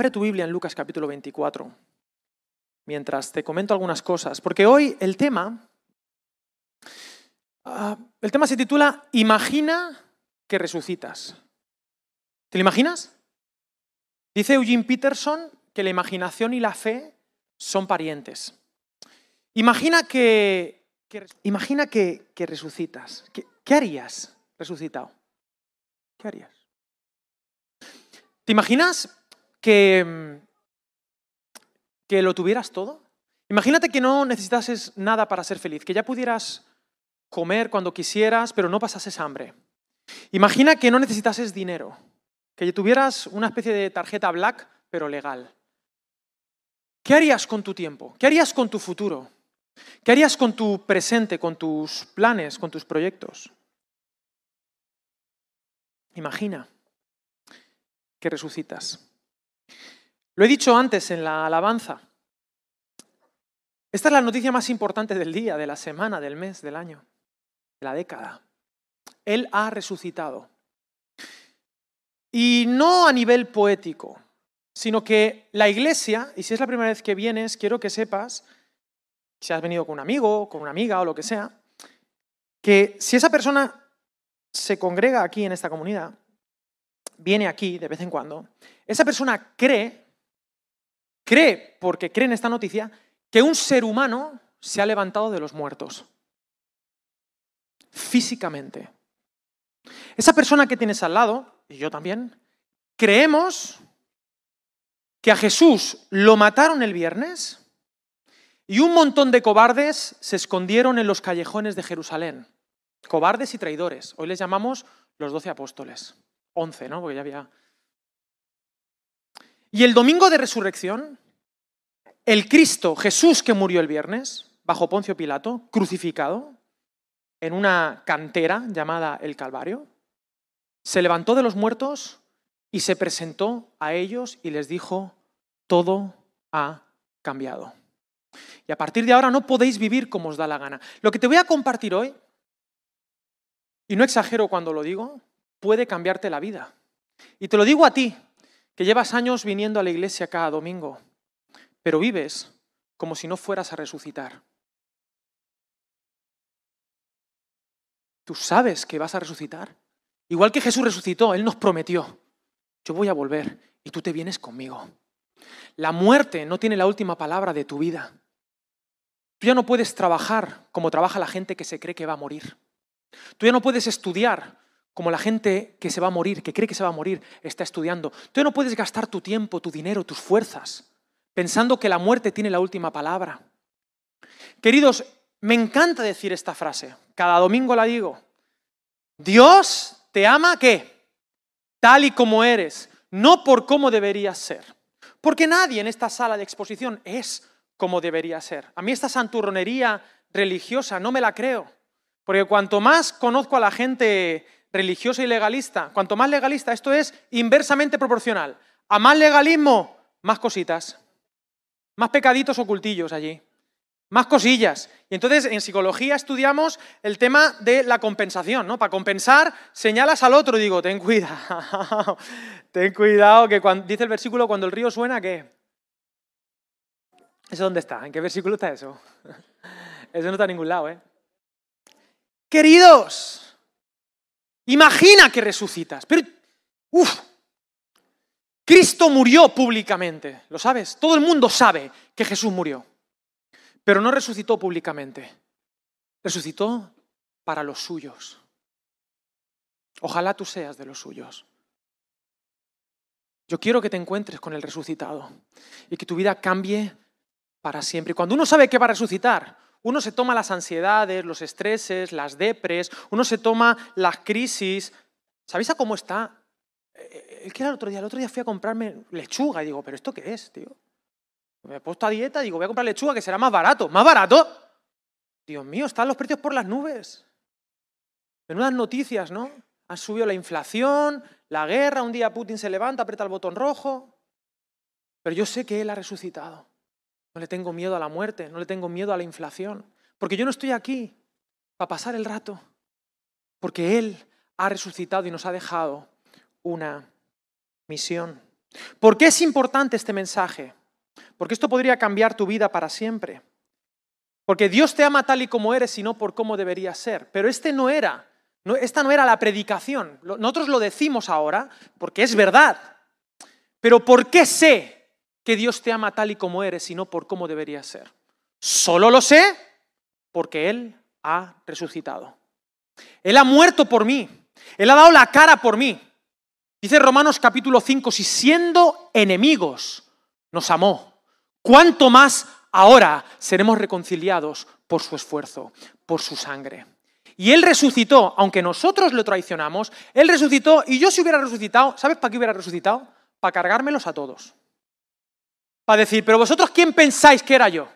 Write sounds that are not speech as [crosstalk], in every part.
Abre tu Biblia en Lucas capítulo 24, mientras te comento algunas cosas, porque hoy el tema, ah, el tema se titula Imagina que resucitas. ¿Te lo imaginas? Dice Eugene Peterson que la imaginación y la fe son parientes. Imagina que, imagina que, resucitas. ¿Qué harías resucitado? ¿Qué harías? ¿Te imaginas que, que lo tuvieras todo? Imagínate que no necesitases nada para ser feliz, que ya pudieras comer cuando quisieras, pero no pasases hambre. Imagina que no necesitases dinero, que tuvieras una especie de tarjeta black, pero legal. ¿Qué harías con tu tiempo? ¿Qué harías con tu futuro? ¿Qué harías con tu presente, con tus planes, con tus proyectos? Imagina que resucitas. Lo he dicho antes en la alabanza. Esta es la noticia más importante del día, de la semana, del mes, del año, de la década. Él ha resucitado. Y no a nivel poético, sino que la iglesia, y si es la primera vez que vienes, quiero que sepas, si has venido con un amigo, con una amiga o lo que sea, que si esa persona se congrega aquí en esta comunidad, viene aquí de vez en cuando, esa persona cree, cree, porque cree en esta noticia, que un ser humano se ha levantado de los muertos, físicamente. Esa persona que tienes al lado, y yo también, creemos que a Jesús lo mataron el viernes y un montón de cobardes se escondieron en los callejones de Jerusalén. Cobardes y traidores. Hoy les llamamos los doce apóstoles. Once, ¿no? Porque ya había... Y el domingo de resurrección, el Cristo, Jesús que murió el viernes, bajo Poncio Pilato, crucificado, en una cantera llamada el Calvario, se levantó de los muertos y se presentó a ellos y les dijo, todo ha cambiado. Y a partir de ahora no podéis vivir como os da la gana. Lo que te voy a compartir hoy, y no exagero cuando lo digo, puede cambiarte la vida. Y te lo digo a ti, que llevas años viniendo a la iglesia cada domingo, pero vives como si no fueras a resucitar. Tú sabes que vas a resucitar. Igual que Jesús resucitó, Él nos prometió, yo voy a volver y tú te vienes conmigo. La muerte no tiene la última palabra de tu vida. Tú ya no puedes trabajar como trabaja la gente que se cree que va a morir. Tú ya no puedes estudiar como la gente que se va a morir, que cree que se va a morir, está estudiando. Tú no puedes gastar tu tiempo, tu dinero, tus fuerzas, pensando que la muerte tiene la última palabra. Queridos, me encanta decir esta frase. Cada domingo la digo. Dios te ama qué? Tal y como eres, no por cómo deberías ser. Porque nadie en esta sala de exposición es como debería ser. A mí esta santurronería religiosa no me la creo. Porque cuanto más conozco a la gente religiosa y legalista, cuanto más legalista, esto es inversamente proporcional. A más legalismo, más cositas. Más pecaditos ocultillos allí más cosillas. Y entonces en psicología estudiamos el tema de la compensación, ¿no? Para compensar, señalas al otro y digo, ten cuidado, [laughs] ten cuidado, que cuando, dice el versículo, cuando el río suena, ¿qué? ¿Eso dónde está? ¿En qué versículo está eso? [laughs] Eso no está en ningún lado, ¿eh? Queridos, imagina que resucitas, pero, uff, Cristo murió públicamente, ¿lo sabes? Todo el mundo sabe que Jesús murió. Pero no resucitó públicamente, resucitó para los suyos. Ojalá tú seas de los suyos. Yo quiero que te encuentres con el resucitado y que tu vida cambie para siempre. Y cuando uno sabe que va a resucitar, uno se toma las ansiedades, los estreses, las depres, uno se toma las crisis. ¿Sabéis a cómo está? El era el otro día, el otro día fui a comprarme lechuga y digo, ¿pero esto qué es, tío? Me he puesto a dieta, digo, voy a comprar lechuga que será más barato. ¿Más barato? Dios mío, están los precios por las nubes. Menudas noticias, ¿no? Han subido la inflación, la guerra, un día Putin se levanta, aprieta el botón rojo. Pero yo sé que Él ha resucitado. No le tengo miedo a la muerte, no le tengo miedo a la inflación. Porque yo no estoy aquí para pasar el rato. Porque Él ha resucitado y nos ha dejado una misión. ¿Por qué es importante este mensaje? Porque esto podría cambiar tu vida para siempre. Porque Dios te ama tal y como eres y no por cómo deberías ser. Pero este no era, esta no era la predicación. Nosotros lo decimos ahora porque es verdad. Pero ¿por qué sé que Dios te ama tal y como eres y no por cómo deberías ser? Solo lo sé porque Él ha resucitado. Él ha muerto por mí. Él ha dado la cara por mí. Dice Romanos capítulo 5, si siendo enemigos nos amó, ¿cuánto más ahora seremos reconciliados por su esfuerzo, por su sangre? Y Él resucitó, aunque nosotros lo traicionamos, Él resucitó y yo si hubiera resucitado, ¿sabes para qué hubiera resucitado? Para cargármelos a todos. Para decir, pero vosotros ¿quién pensáis que era yo?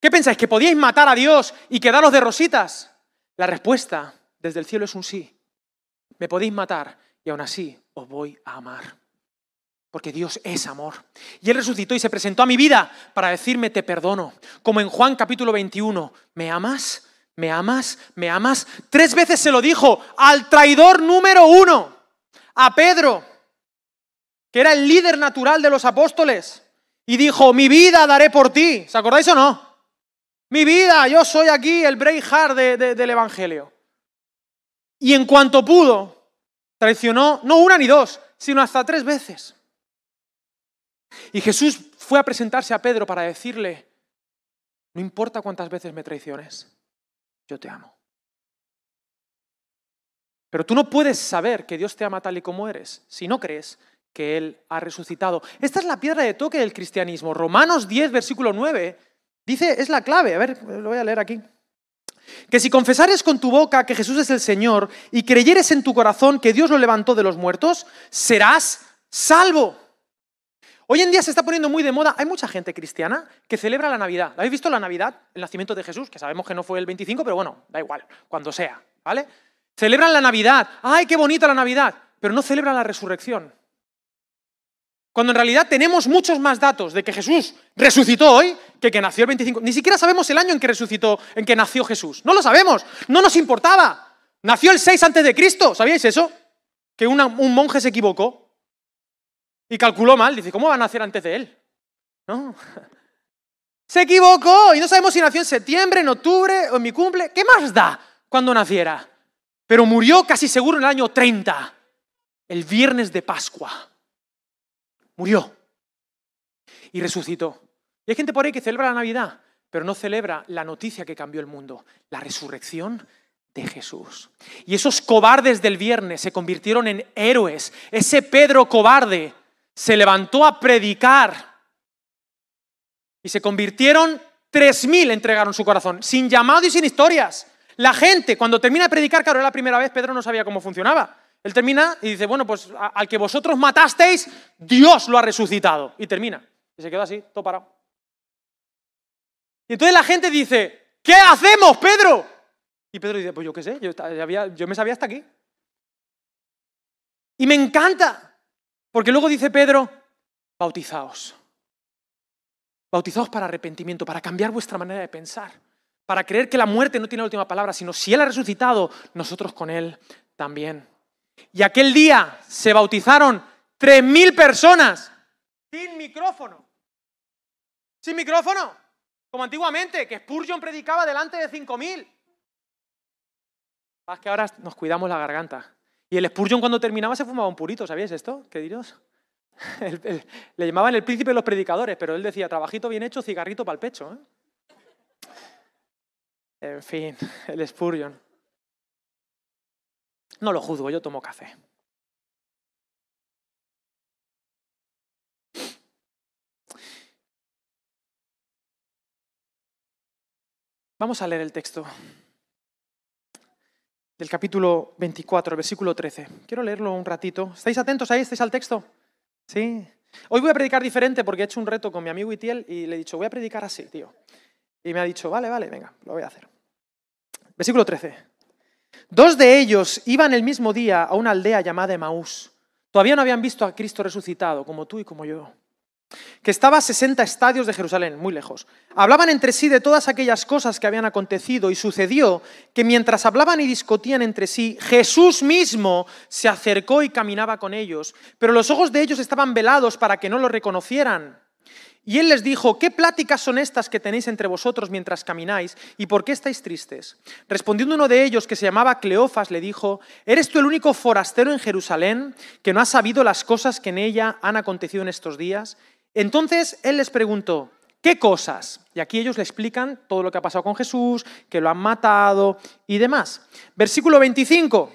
¿Qué pensáis? ¿Que podíais matar a Dios y quedaros de rositas? La respuesta desde el cielo es un sí. Me podéis matar y aún así os voy a amar. Porque Dios es amor. Y Él resucitó y se presentó a mi vida para decirme, te perdono. Como en Juan capítulo 21, ¿me amas? ¿Me amas? ¿Me amas? Tres veces se lo dijo al traidor número uno, a Pedro, que era el líder natural de los apóstoles. Y dijo, mi vida daré por ti. ¿Se acordáis o no? Mi vida, yo soy aquí el Braveheart del Evangelio. Y en cuanto pudo, traicionó no una ni dos, sino hasta tres veces. Y Jesús fue a presentarse a Pedro para decirle, no importa cuántas veces me traiciones, yo te amo. Pero tú no puedes saber que Dios te ama tal y como eres si no crees que Él ha resucitado. Esta es la piedra de toque del cristianismo. Romanos 10, versículo 9, dice, es la clave. A ver, lo voy a leer aquí. Que si confesares con tu boca que Jesús es el Señor y creyeres en tu corazón que Dios lo levantó de los muertos, serás salvo. Hoy en día se está poniendo muy de moda, hay mucha gente cristiana que celebra la Navidad. ¿La habéis visto la Navidad? El nacimiento de Jesús, que sabemos que no fue el 25, pero bueno, da igual, cuando sea, ¿vale? Celebran la Navidad, ¡ay, qué bonita la Navidad! Pero no celebran la resurrección. Cuando en realidad tenemos muchos más datos de que Jesús resucitó hoy que que nació el 25. Ni siquiera sabemos el año en que resucitó, en que nació Jesús. No lo sabemos, no nos importaba. Nació el 6 antes de Cristo, ¿sabíais eso? Que un monje se equivocó y calculó mal. Dice, ¿cómo va a nacer antes de él? No. [laughs] Se equivocó y no sabemos si nació en septiembre, en octubre o en mi cumple. ¿Qué más da cuando naciera? Pero murió casi seguro en el año 30, el viernes de Pascua murió y resucitó. Y hay gente por ahí que celebra la Navidad, pero no celebra la noticia que cambió el mundo, la resurrección de Jesús. Y esos cobardes del viernes se convirtieron en héroes. Ese Pedro cobarde se levantó a predicar y se convirtieron, tres mil entregaron su corazón, sin llamado y sin historias. La gente, cuando termina de predicar, claro, era la primera vez, Pedro no sabía cómo funcionaba. Él termina y dice, bueno, pues al que vosotros matasteis, Dios lo ha resucitado. Y termina. Y se queda así, todo parado. Y entonces la gente dice, ¿qué hacemos, Pedro? Y Pedro dice, pues yo qué sé, yo, yo me sabía hasta aquí. Y me encanta, porque luego dice Pedro, bautizaos. Bautizaos para arrepentimiento, para cambiar vuestra manera de pensar, para creer que la muerte no tiene la última palabra, sino si Él ha resucitado, nosotros con Él también. Y aquel día se bautizaron 3.000 personas sin micrófono. Sin micrófono. Como antiguamente, que Spurgeon predicaba delante de 5.000. Más que ahora nos cuidamos la garganta. Y el Spurgeon cuando terminaba se fumaba un purito, ¿sabíais esto? ¿Qué diros? [laughs] le llamaban el príncipe de los predicadores, pero él decía, trabajito bien hecho, cigarrito para el pecho. ¿eh? En fin, el Spurgeon. No lo juzgo, yo tomo café. Vamos a leer el texto del capítulo 24, versículo 13. Quiero leerlo un ratito. ¿Estáis atentos ahí? ¿Estáis al texto? Sí. Hoy voy a predicar diferente porque he hecho un reto con mi amigo Itiel y le he dicho, voy a predicar así, tío. Y me ha dicho, vale, vale, venga, lo voy a hacer. Versículo 13. Dos de ellos iban el mismo día a una aldea llamada Emaús. Todavía no habían visto a Cristo resucitado, como tú y como yo. que estaba a 60 estadios de Jerusalén, muy lejos. Hablaban entre sí de todas aquellas cosas que habían acontecido y sucedió que mientras hablaban y discutían entre sí, Jesús mismo se acercó y caminaba con ellos, pero los ojos de ellos estaban velados para que no lo reconocieran. Y él les dijo, ¿qué pláticas son estas que tenéis entre vosotros mientras camináis? ¿Y por qué estáis tristes? Respondiendo uno de ellos, que se llamaba Cleofas, le dijo, ¿eres tú el único forastero en Jerusalén que no ha sabido las cosas que en ella han acontecido en estos días? Entonces él les preguntó, ¿qué cosas? Y aquí ellos le explican todo lo que ha pasado con Jesús, que lo han matado y demás. Versículo 25.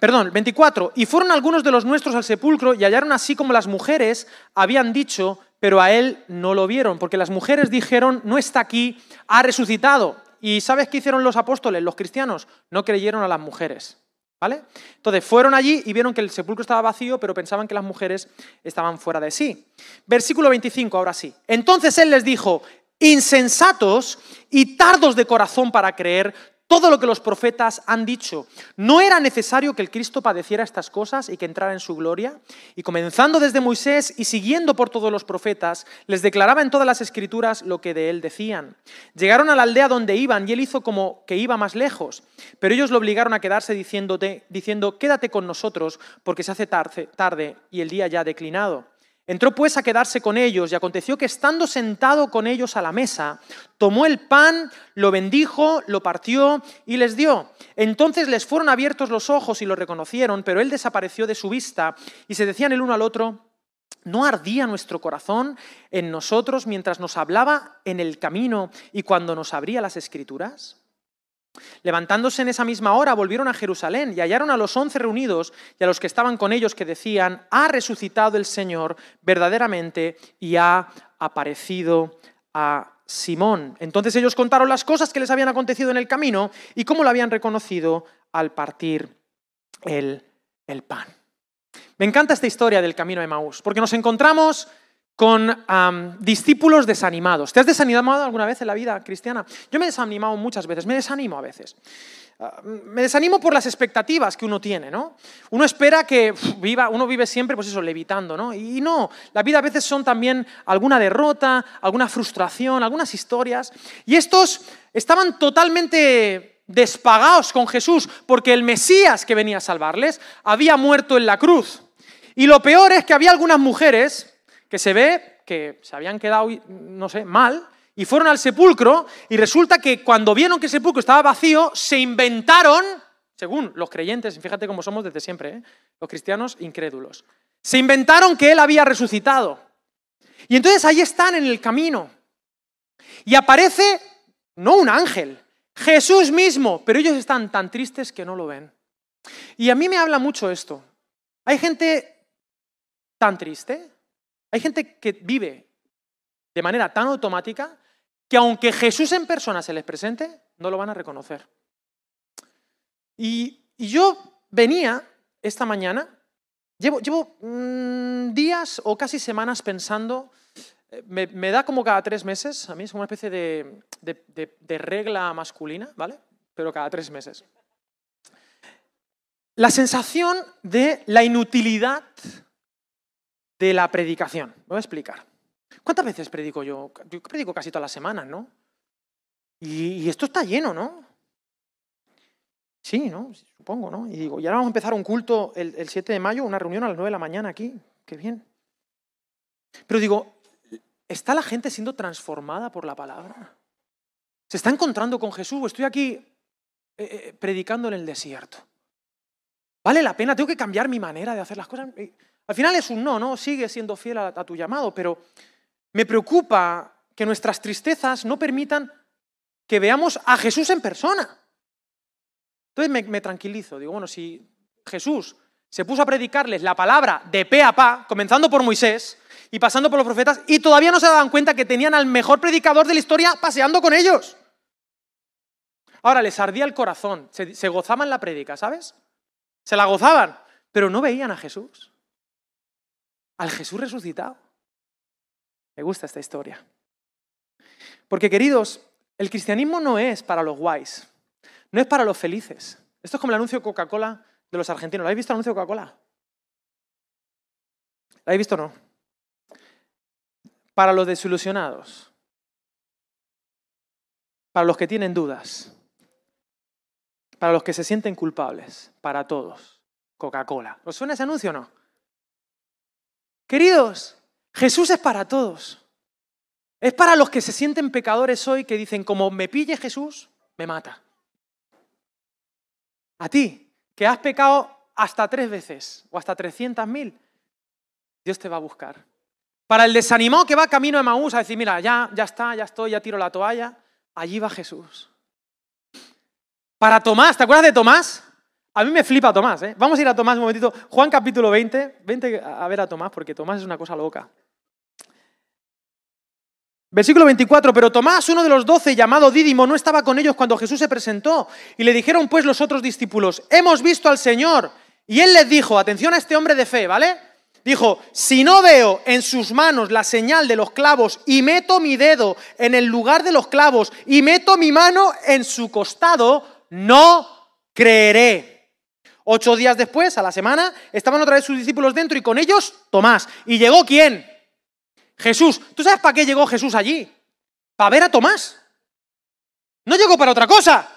Perdón, 24. Y fueron algunos de los nuestros al sepulcro y hallaron así como las mujeres habían dicho, pero a él no lo vieron, porque las mujeres dijeron, no está aquí, ha resucitado. ¿Y sabes qué hicieron los apóstoles, los cristianos? No creyeron a las mujeres. ¿Vale? Entonces fueron allí y vieron que el sepulcro estaba vacío, pero pensaban que las mujeres estaban fuera de sí. Versículo 25, ahora sí. Entonces él les dijo, insensatos y tardos de corazón para creer todo lo que los profetas han dicho. ¿No era necesario que el Cristo padeciera estas cosas y que entrara en su gloria? Y comenzando desde Moisés y siguiendo por todos los profetas, les declaraba en todas las escrituras lo que de él decían. Llegaron a la aldea donde iban y él hizo como que iba más lejos, pero ellos lo obligaron a quedarse diciendo, quédate con nosotros porque se hace tarde y el día ya ha declinado. Entró pues a quedarse con ellos y aconteció que estando sentado con ellos a la mesa, tomó el pan, lo bendijo, lo partió y les dio. Entonces les fueron abiertos los ojos y lo reconocieron, pero él desapareció de su vista y se decían el uno al otro, ¿no ardía nuestro corazón en nosotros mientras nos hablaba en el camino y cuando nos abría las escrituras? Levantándose en esa misma hora, volvieron a Jerusalén y hallaron a los once reunidos y a los que estaban con ellos que decían, ha resucitado el Señor verdaderamente y ha aparecido a Simón. Entonces ellos contaron las cosas que les habían acontecido en el camino y cómo lo habían reconocido al partir el, el pan. Me encanta esta historia del camino de Maús, porque nos encontramos con discípulos desanimados. ¿Te has desanimado alguna vez en la vida cristiana? Yo me he desanimado muchas veces, me desanimo a veces. Ah, me desanimo por las expectativas que uno tiene, ¿no? Uno espera que viva, uno vive siempre, pues eso, levitando, ¿no? Y no, la vida a veces son también alguna derrota, alguna frustración, algunas historias. Y estos estaban totalmente despagados con Jesús, porque el Mesías que venía a salvarles había muerto en la cruz. Y lo peor es que había algunas mujeres que se ve que se habían quedado, no sé, mal, y fueron al sepulcro, y resulta que cuando vieron que el sepulcro estaba vacío, se inventaron, según los creyentes, fíjate cómo somos desde siempre, ¿eh? los cristianos incrédulos, se inventaron que él había resucitado. Y entonces ahí están en el camino. Y aparece, no un ángel, Jesús mismo, pero ellos están tan tristes que no lo ven. Y a mí me habla mucho esto. Hay gente tan triste, hay gente que vive de manera tan automática que aunque Jesús en persona se les presente, no lo van a reconocer. Y, yo venía esta mañana, llevo, llevo mm, días o casi semanas pensando, eh, me, da como cada tres meses, a mí es una especie de, de regla masculina, ¿vale? Pero cada tres meses. La sensación de la inutilidad de la predicación. voy a explicar. ¿Cuántas veces predico yo? Yo predico casi todas las semanas, ¿no? Y, esto está lleno, ¿no? Sí, ¿no? Supongo, ¿no? Y digo, y ahora vamos a empezar un culto el, el 7 de mayo, una reunión a las 9 de la mañana aquí. Qué bien. Pero digo, ¿está la gente siendo transformada por la palabra? ¿Se está encontrando con Jesús? Estoy aquí eh, eh, predicando en el desierto. ¿Vale la pena? ¿Tengo que cambiar mi manera de hacer las cosas? Al final es un no, ¿no? Sigue siendo fiel a, tu llamado, pero me preocupa que nuestras tristezas no permitan que veamos a Jesús en persona. Entonces me, tranquilizo, digo, bueno, si Jesús se puso a predicarles la palabra de pe a pa, comenzando por Moisés y pasando por los profetas, y todavía no se daban cuenta que tenían al mejor predicador de la historia paseando con ellos. Ahora les ardía el corazón, se, se gozaban la prédica, ¿sabes? Se la gozaban, pero no veían a Jesús al Jesús resucitado. Me gusta esta historia. Porque queridos, el cristianismo no es para los guays, no es para los felices. Esto es como el anuncio de Coca-Cola de los argentinos. ¿Lo habéis visto el anuncio de Coca-Cola? ¿Lo habéis visto o no? para los desilusionados, para los que tienen dudas, para los que se sienten culpables, para todos. Coca-Cola. ¿Os suena ese anuncio o no? Queridos, Jesús es para todos. Es para los que se sienten pecadores hoy que dicen, como me pille Jesús, me mata. A ti, que has pecado hasta tres veces o hasta trescientas mil, Dios te va a buscar. Para el desanimado que va camino de Maús a decir, mira, ya, ya está, ya estoy, ya tiro la toalla, allí va Jesús. Para Tomás, ¿te acuerdas de Tomás? A mí me flipa Tomás, ¿eh? Vamos a ir a Tomás un momentito. Juan capítulo 20, vente a ver a Tomás porque Tomás es una cosa loca. Versículo 24, pero Tomás, uno de los doce, llamado Dídimo, no estaba con ellos cuando Jesús se presentó. Y le dijeron pues los otros discípulos, hemos visto al Señor. Y él les dijo, atención a este hombre de fe, ¿vale? Dijo, si no veo en sus manos la señal de los clavos y meto mi dedo en el lugar de los clavos y meto mi mano en su costado, no creeré. Ocho días después, a la semana, estaban otra vez sus discípulos dentro y con ellos Tomás. ¿Y llegó quién? Jesús. ¿Tú sabes para qué llegó Jesús allí? Para ver a Tomás. No llegó para otra cosa.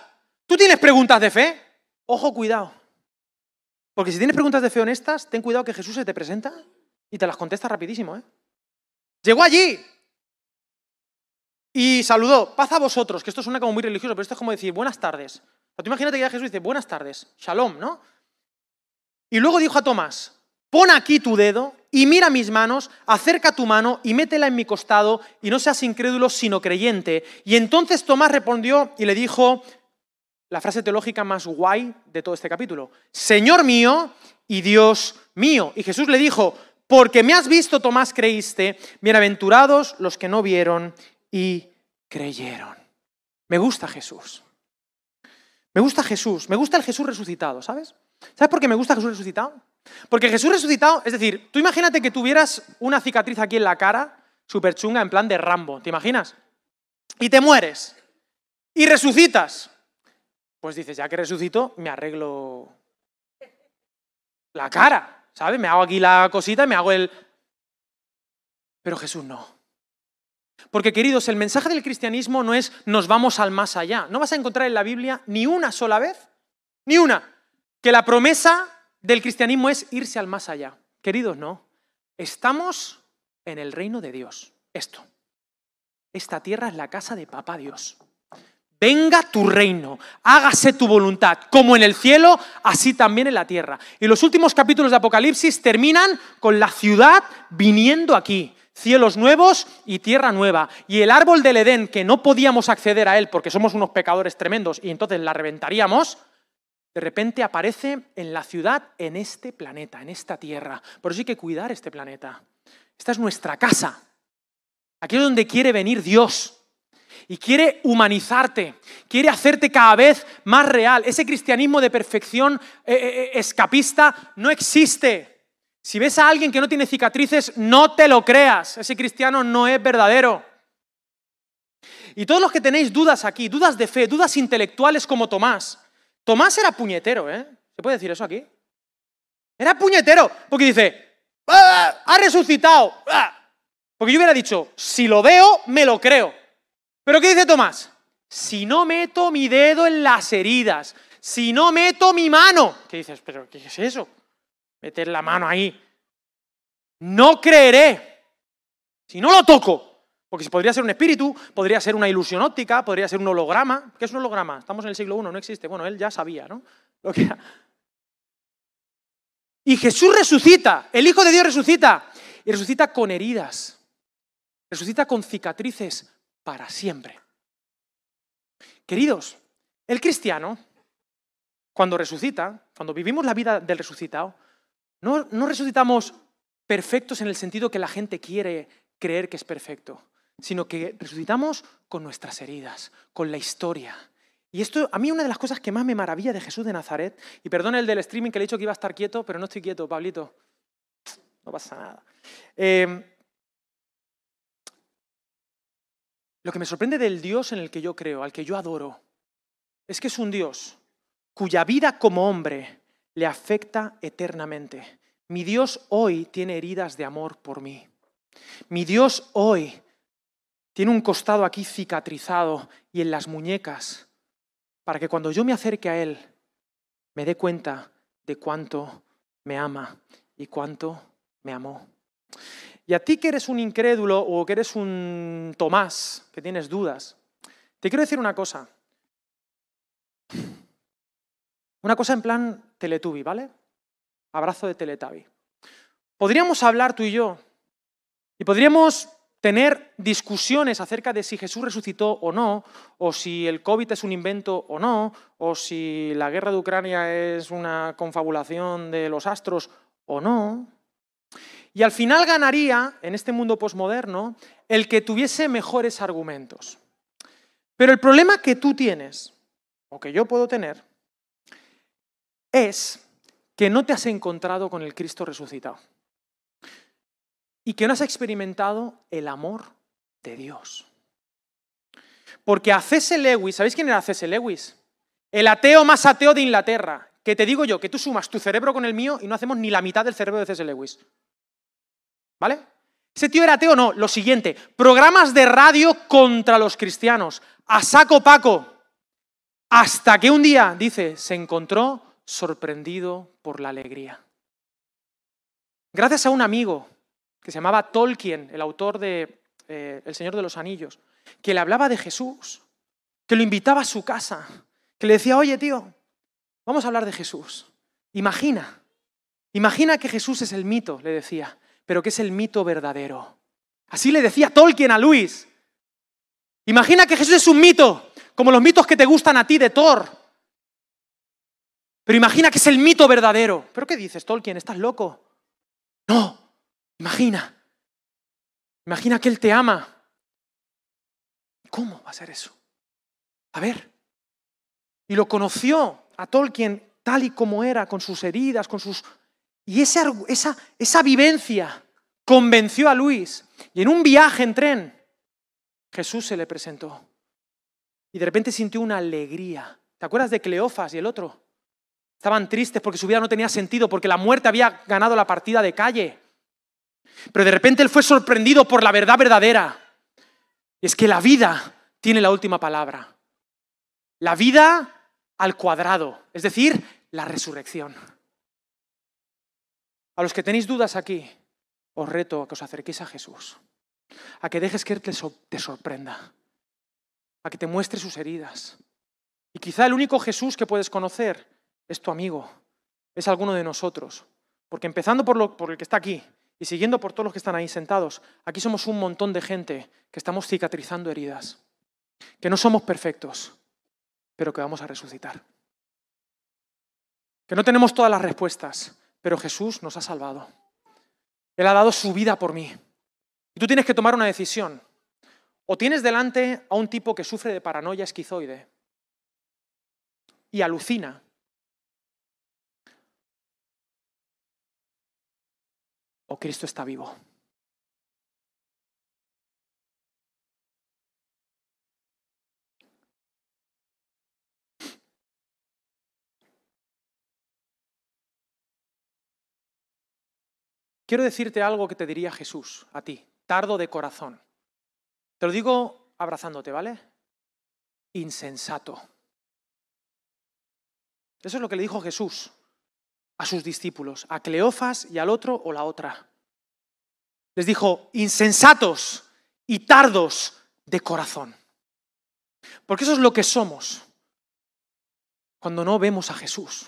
¿Tú tienes preguntas de fe? Ojo, cuidado. Porque si tienes preguntas de fe honestas, ten cuidado que Jesús se te presenta y te las contesta rapidísimo. ¿eh? Llegó allí y saludó, paz a vosotros, que esto suena como muy religioso, pero esto es como decir buenas tardes. O tú imagínate que ya Jesús dice buenas tardes, shalom, ¿no? Y luego dijo a Tomás, pon aquí tu dedo y mira mis manos, acerca tu mano y métela en mi costado y no seas incrédulo sino creyente. Y entonces Tomás respondió y le dijo la frase teológica más guay de todo este capítulo, Señor mío y Dios mío. Y Jesús le dijo, porque me has visto, Tomás, creíste, bienaventurados los que no vieron y creyeron. Me gusta Jesús. Me gusta Jesús, me gusta el Jesús resucitado, ¿sabes? ¿Sabes por qué me gusta Jesús resucitado? Porque Jesús resucitado, es decir, tú imagínate que tuvieras una cicatriz aquí en la cara, súper chunga, en plan de Rambo, ¿te imaginas? Y te mueres. Y resucitas. Pues dices, ya que resucito, me arreglo la cara, ¿sabes? Me hago aquí la cosita me hago el... Pero Jesús no. Porque queridos, el mensaje del cristianismo no es nos vamos al más allá. No vas a encontrar en la Biblia ni una sola vez, ni una, que la promesa del cristianismo es irse al más allá. Queridos, no. Estamos en el reino de Dios. Esto. Esta tierra es la casa de Papá Dios. Venga tu reino, hágase tu voluntad, como en el cielo, así también en la tierra. Y los últimos capítulos de Apocalipsis terminan con la ciudad viniendo aquí, cielos nuevos y tierra nueva. Y el árbol del Edén, que no podíamos acceder a él porque somos unos pecadores tremendos y entonces la reventaríamos, de repente aparece en la ciudad, en este planeta, en esta tierra. Por eso hay que cuidar este planeta. Esta es nuestra casa. Aquí es donde quiere venir Dios. Y quiere humanizarte, quiere hacerte cada vez más real. Ese cristianismo de perfección eh, eh, eh, escapista no existe. Si ves a alguien que no tiene cicatrices, no te lo creas. Ese cristiano no es verdadero. Y todos los que tenéis dudas aquí, dudas de fe, dudas intelectuales como Tomás, Tomás era puñetero, ¿eh? ¿Se puede decir eso aquí? Era puñetero, porque dice, ¡Ah! ha resucitado. Porque yo hubiera dicho, si lo veo, me lo creo. Pero ¿qué dice Tomás? Si no meto mi dedo en las heridas, si no meto mi mano, ¿qué dices? ¿Pero qué es eso? Meter la mano ahí. No creeré. Si no lo toco, porque podría ser un espíritu, podría ser una ilusión óptica, podría ser un holograma. ¿Qué es un holograma? Estamos en el siglo I, no existe. Bueno, él ya sabía, ¿no? Y Jesús resucita, el Hijo de Dios resucita. Y resucita con heridas. Resucita con cicatrices para siempre. Queridos, el cristiano, cuando resucita, cuando vivimos la vida del resucitado, no, no resucitamos perfectos en el sentido que la gente quiere creer que es perfecto sino que resucitamos con nuestras heridas, con la historia. Y esto, a mí una de las cosas que más me maravilla de Jesús de Nazaret, y perdón el del streaming que le he dicho que iba a estar quieto, pero no estoy quieto, Pablito. No pasa nada. Eh, lo que me sorprende del Dios en el que yo creo, al que yo adoro, es que es un Dios cuya vida como hombre le afecta eternamente. Mi Dios hoy tiene heridas de amor por mí. Mi Dios hoy tiene un costado aquí cicatrizado y en las muñecas para que cuando yo me acerque a Él me dé cuenta de cuánto me ama y cuánto me amó. Y a ti que eres un incrédulo o que eres un Tomás, que tienes dudas, te quiero decir una cosa. Una cosa en plan Teletubi, ¿vale? Abrazo de Teletabi. Podríamos hablar tú y yo y podríamos tener discusiones acerca de si Jesús resucitó o no, o si el COVID es un invento o no, o si la guerra de Ucrania es una confabulación de los astros o no. Y al final ganaría, en este mundo posmoderno, el que tuviese mejores argumentos. Pero el problema que tú tienes, o que yo puedo tener, es que no te has encontrado con el Cristo resucitado y que no has experimentado el amor de Dios. Porque a C.S. Lewis, ¿sabéis quién era C.S. Lewis? El ateo más ateo de Inglaterra. Que te digo yo, que tú sumas tu cerebro con el mío y no hacemos ni la mitad del cerebro de C.S. Lewis. ¿Vale? Ese tío era ateo, no. Lo siguiente, programas de radio contra los cristianos. A saco paco. Hasta que un día, dice, se encontró sorprendido por la alegría. Gracias a un amigo que se llamaba Tolkien, el autor de eh, El Señor de los Anillos, que le hablaba de Jesús, que lo invitaba a su casa, que le decía, oye tío, vamos a hablar de Jesús. Imagina, imagina que Jesús es el mito, le decía, pero que es el mito verdadero. Así le decía Tolkien a Luis. Imagina que Jesús es un mito, como los mitos que te gustan a ti de Thor. Pero imagina que es el mito verdadero. ¿Pero qué dices, Tolkien? ¿Estás loco? No, Imagina, imagina que Él te ama. ¿Cómo va a ser eso? A ver. Y lo conoció a Tolkien tal y como era, con sus heridas, con sus... Y esa, esa, esa vivencia convenció a Luis. Y en un viaje en tren, Jesús se le presentó. Y de repente sintió una alegría. ¿Te acuerdas de Cleofas y el otro? Estaban tristes porque su vida no tenía sentido, porque la muerte había ganado la partida de calle. Pero de repente él fue sorprendido por la verdad verdadera. Y es que la vida tiene la última palabra. La vida al cuadrado, es decir, la resurrección. A los que tenéis dudas aquí, os reto a que os acerquéis a Jesús, a que dejes que Él te sorprenda, a que te muestre sus heridas. Y quizá el único Jesús que puedes conocer es tu amigo, es alguno de nosotros. Porque empezando por, lo, por el que está aquí, y siguiendo por todos los que están ahí sentados, aquí somos un montón de gente que estamos cicatrizando heridas, que no somos perfectos, pero que vamos a resucitar. Que no tenemos todas las respuestas, pero Jesús nos ha salvado. Él ha dado su vida por mí. Y tú tienes que tomar una decisión. O tienes delante a un tipo que sufre de paranoia esquizoide y alucina o Cristo está vivo. Quiero decirte algo que te diría Jesús a ti, tardo de corazón. Te lo digo abrazándote, ¿vale? Insensato. Eso es lo que le dijo Jesús a sus discípulos, a Cleofas y al otro o la otra. Les dijo, insensatos y tardos de corazón. Porque eso es lo que somos cuando no vemos a Jesús.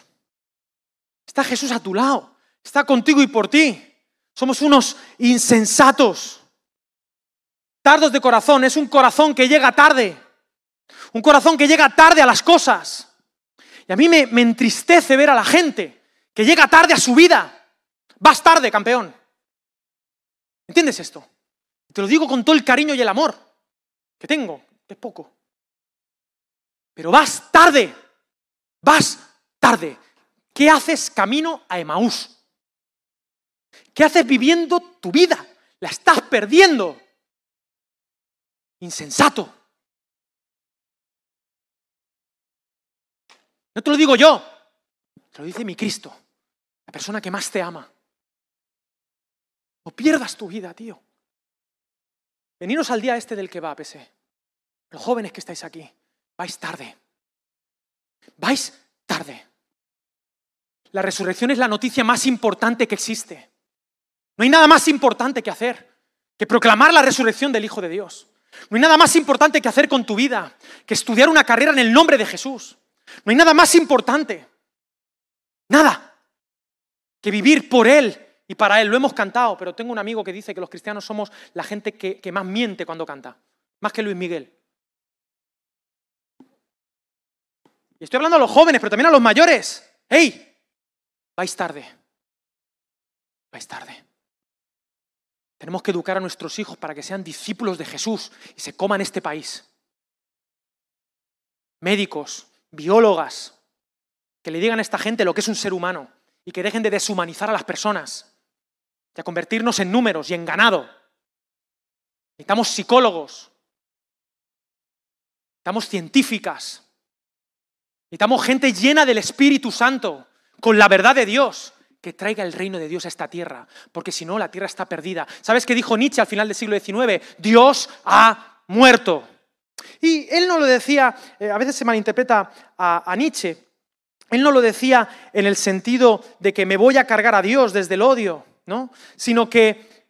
Está Jesús a tu lado, está contigo y por ti. Somos unos insensatos. Tardos de corazón, es un corazón que llega tarde. Un corazón que llega tarde a las cosas. Y a mí me, me entristece ver a la gente que llega tarde a su vida. Vas tarde, campeón. ¿Entiendes esto? Te lo digo con todo el cariño y el amor que tengo, que es poco. Pero vas tarde, vas tarde. ¿Qué haces camino a Emaús? ¿Qué haces viviendo tu vida? La estás perdiendo. Insensato. No te lo digo yo, te lo dice mi Cristo la persona que más te ama. No pierdas tu vida, tío. Veniros al día este del que va, pese. Los jóvenes que estáis aquí, vais tarde. Vais tarde. La resurrección es la noticia más importante que existe. No hay nada más importante que hacer que proclamar la resurrección del Hijo de Dios. No hay nada más importante que hacer con tu vida que estudiar una carrera en el nombre de Jesús. No hay nada más importante. Nada. Que vivir por Él y para Él. Lo hemos cantado, pero tengo un amigo que dice que los cristianos somos la gente que, más miente cuando canta. Más que Luis Miguel. Y estoy hablando a los jóvenes, pero también a los mayores. ¡Hey! Vais tarde. Vais tarde. Tenemos que educar a nuestros hijos para que sean discípulos de Jesús y se coman este país. Médicos, biólogas, que le digan a esta gente lo que es un ser humano y que dejen de deshumanizar a las personas y a convertirnos en números y en ganado. Necesitamos psicólogos, necesitamos científicas, necesitamos gente llena del Espíritu Santo, con la verdad de Dios, que traiga el reino de Dios a esta tierra, porque si no, la tierra está perdida. ¿Sabes qué dijo Nietzsche al final del siglo XIX? Dios ha muerto. Y él no lo decía, eh, a veces se malinterpreta a, Nietzsche, él no lo decía en el sentido de que me voy a cargar a Dios desde el odio, ¿no? sino que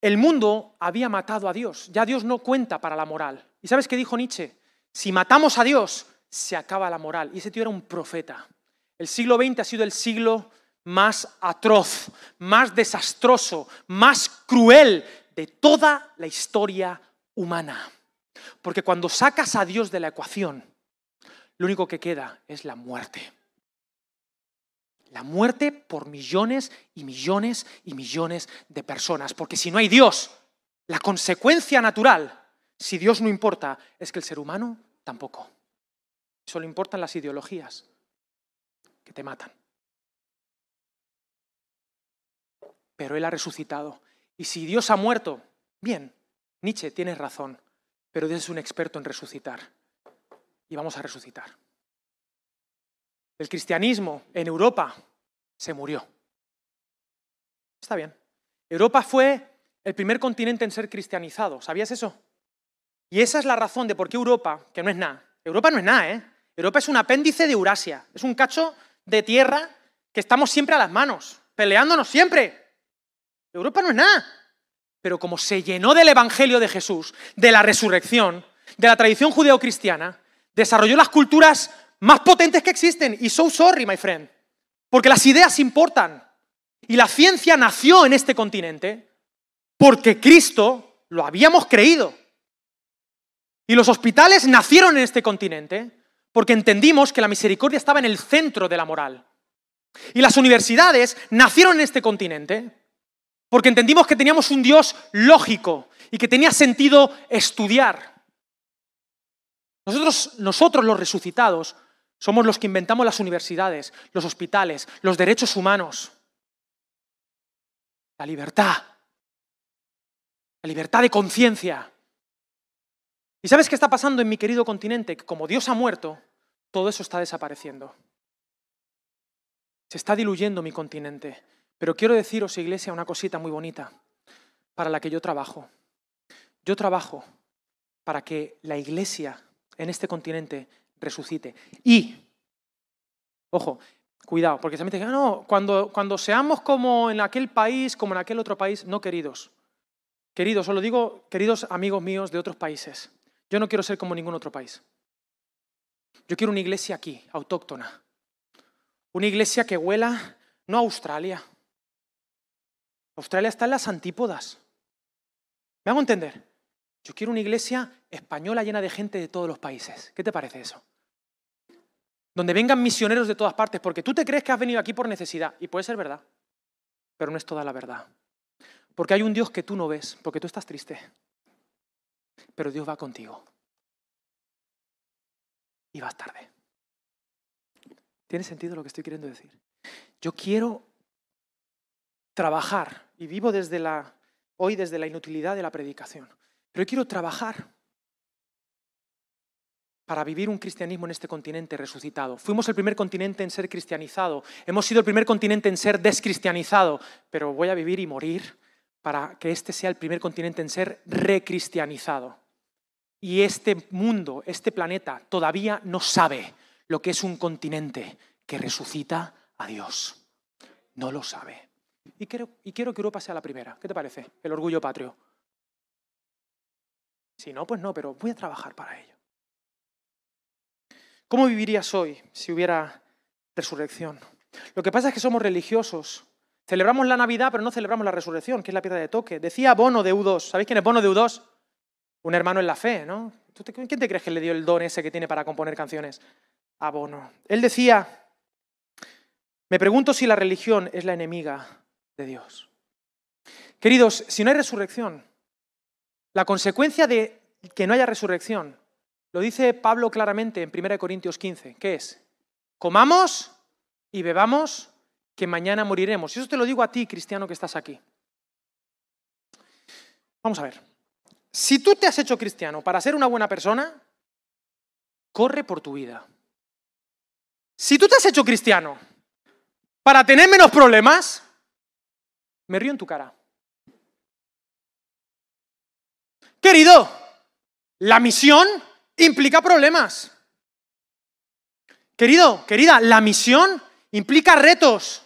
el mundo había matado a Dios, ya Dios no cuenta para la moral. ¿Y sabes qué dijo Nietzsche? Si matamos a Dios, se acaba la moral. Y ese tío era un profeta. El siglo XX ha sido el siglo más atroz, más desastroso, más cruel de toda la historia humana. Porque cuando sacas a Dios de la ecuación, lo único que queda es la muerte. La muerte por millones y millones y millones de personas. Porque si no hay Dios, la consecuencia natural, si Dios no importa, es que el ser humano tampoco. Solo importan las ideologías que te matan. Pero Él ha resucitado. Y si Dios ha muerto, bien, Nietzsche, tienes razón, pero Dios es un experto en resucitar. Y vamos a resucitar. El cristianismo en Europa se murió. Está bien. Europa fue el primer continente en ser cristianizado. ¿Sabías eso? Y esa es la razón de por qué Europa, que no es nada, Europa no es nada, ¿eh? Europa es un apéndice de Eurasia, es un cacho de tierra que estamos siempre a las manos, peleándonos siempre. Europa no es nada. Pero como se llenó del Evangelio de Jesús, de la resurrección, de la tradición judeocristiana, desarrolló las culturas más potentes que existen. Y so sorry, my friend. Porque las ideas importan. Y la ciencia nació en este continente porque Cristo lo habíamos creído. Y los hospitales nacieron en este continente porque entendimos que la misericordia estaba en el centro de la moral. Y las universidades nacieron en este continente porque entendimos que teníamos un Dios lógico y que tenía sentido estudiar. Nosotros, nosotros los resucitados somos los que inventamos las universidades, los hospitales, los derechos humanos, la libertad, la libertad de conciencia. ¿Y sabes qué está pasando en mi querido continente? Que como Dios ha muerto, todo eso está desapareciendo. Se está diluyendo mi continente. Pero quiero deciros, iglesia, una cosita muy bonita para la que yo trabajo. Yo trabajo para que la iglesia en este continente resucite. Y, ojo, cuidado, porque se me dice, ah, no, cuando, cuando seamos como en aquel país, como en aquel otro país, no queridos. Queridos, os lo digo, queridos amigos míos de otros países. Yo no quiero ser como ningún otro país. Yo quiero una iglesia aquí, autóctona. Una iglesia que huela no a Australia. Australia está en las antípodas. ¿Me hago entender? Yo quiero una iglesia española llena de gente de todos los países. ¿Qué te parece eso? Donde vengan misioneros de todas partes, porque tú te crees que has venido aquí por necesidad, y puede ser verdad, pero no es toda la verdad. Porque hay un Dios que tú no ves, porque tú estás triste, pero Dios va contigo y vas tarde. ¿Tiene sentido lo que estoy queriendo decir? Yo quiero trabajar, y vivo desde la, hoy desde la inutilidad de la predicación, pero quiero trabajar para vivir un cristianismo en este continente resucitado. Fuimos el primer continente en ser cristianizado, hemos sido el primer continente en ser descristianizado, pero voy a vivir y morir para que este sea el primer continente en ser recristianizado. Y este mundo, este planeta, todavía no sabe lo que es un continente que resucita a Dios. No lo sabe. Y quiero, y quiero que Europa sea la primera. ¿Qué te parece? El orgullo patrio. Si no, pues no, pero voy a trabajar para ello. ¿Cómo vivirías hoy si hubiera resurrección? Lo que pasa es que somos religiosos. Celebramos la Navidad, pero no celebramos la resurrección, que es la piedra de toque. Decía Bono de U2. ¿Sabéis quién es Bono de U2? Un hermano en la fe, ¿no? ¿Quién te crees que le dio el don ese que tiene para componer canciones? A Bono. Él decía, me pregunto si la religión es la enemiga de Dios. Queridos, si no hay resurrección, la consecuencia de que no haya resurrección, lo dice Pablo claramente en 1 Corintios 15, ¿qué es? Comamos y bebamos, que mañana moriremos. Y eso te lo digo a ti, cristiano, que estás aquí. Vamos a ver. Si tú te has hecho cristiano para ser una buena persona, corre por tu vida. Si tú te has hecho cristiano para tener menos problemas, me río en tu cara. Querido, la misión implica problemas. Querido, querida, la misión implica retos.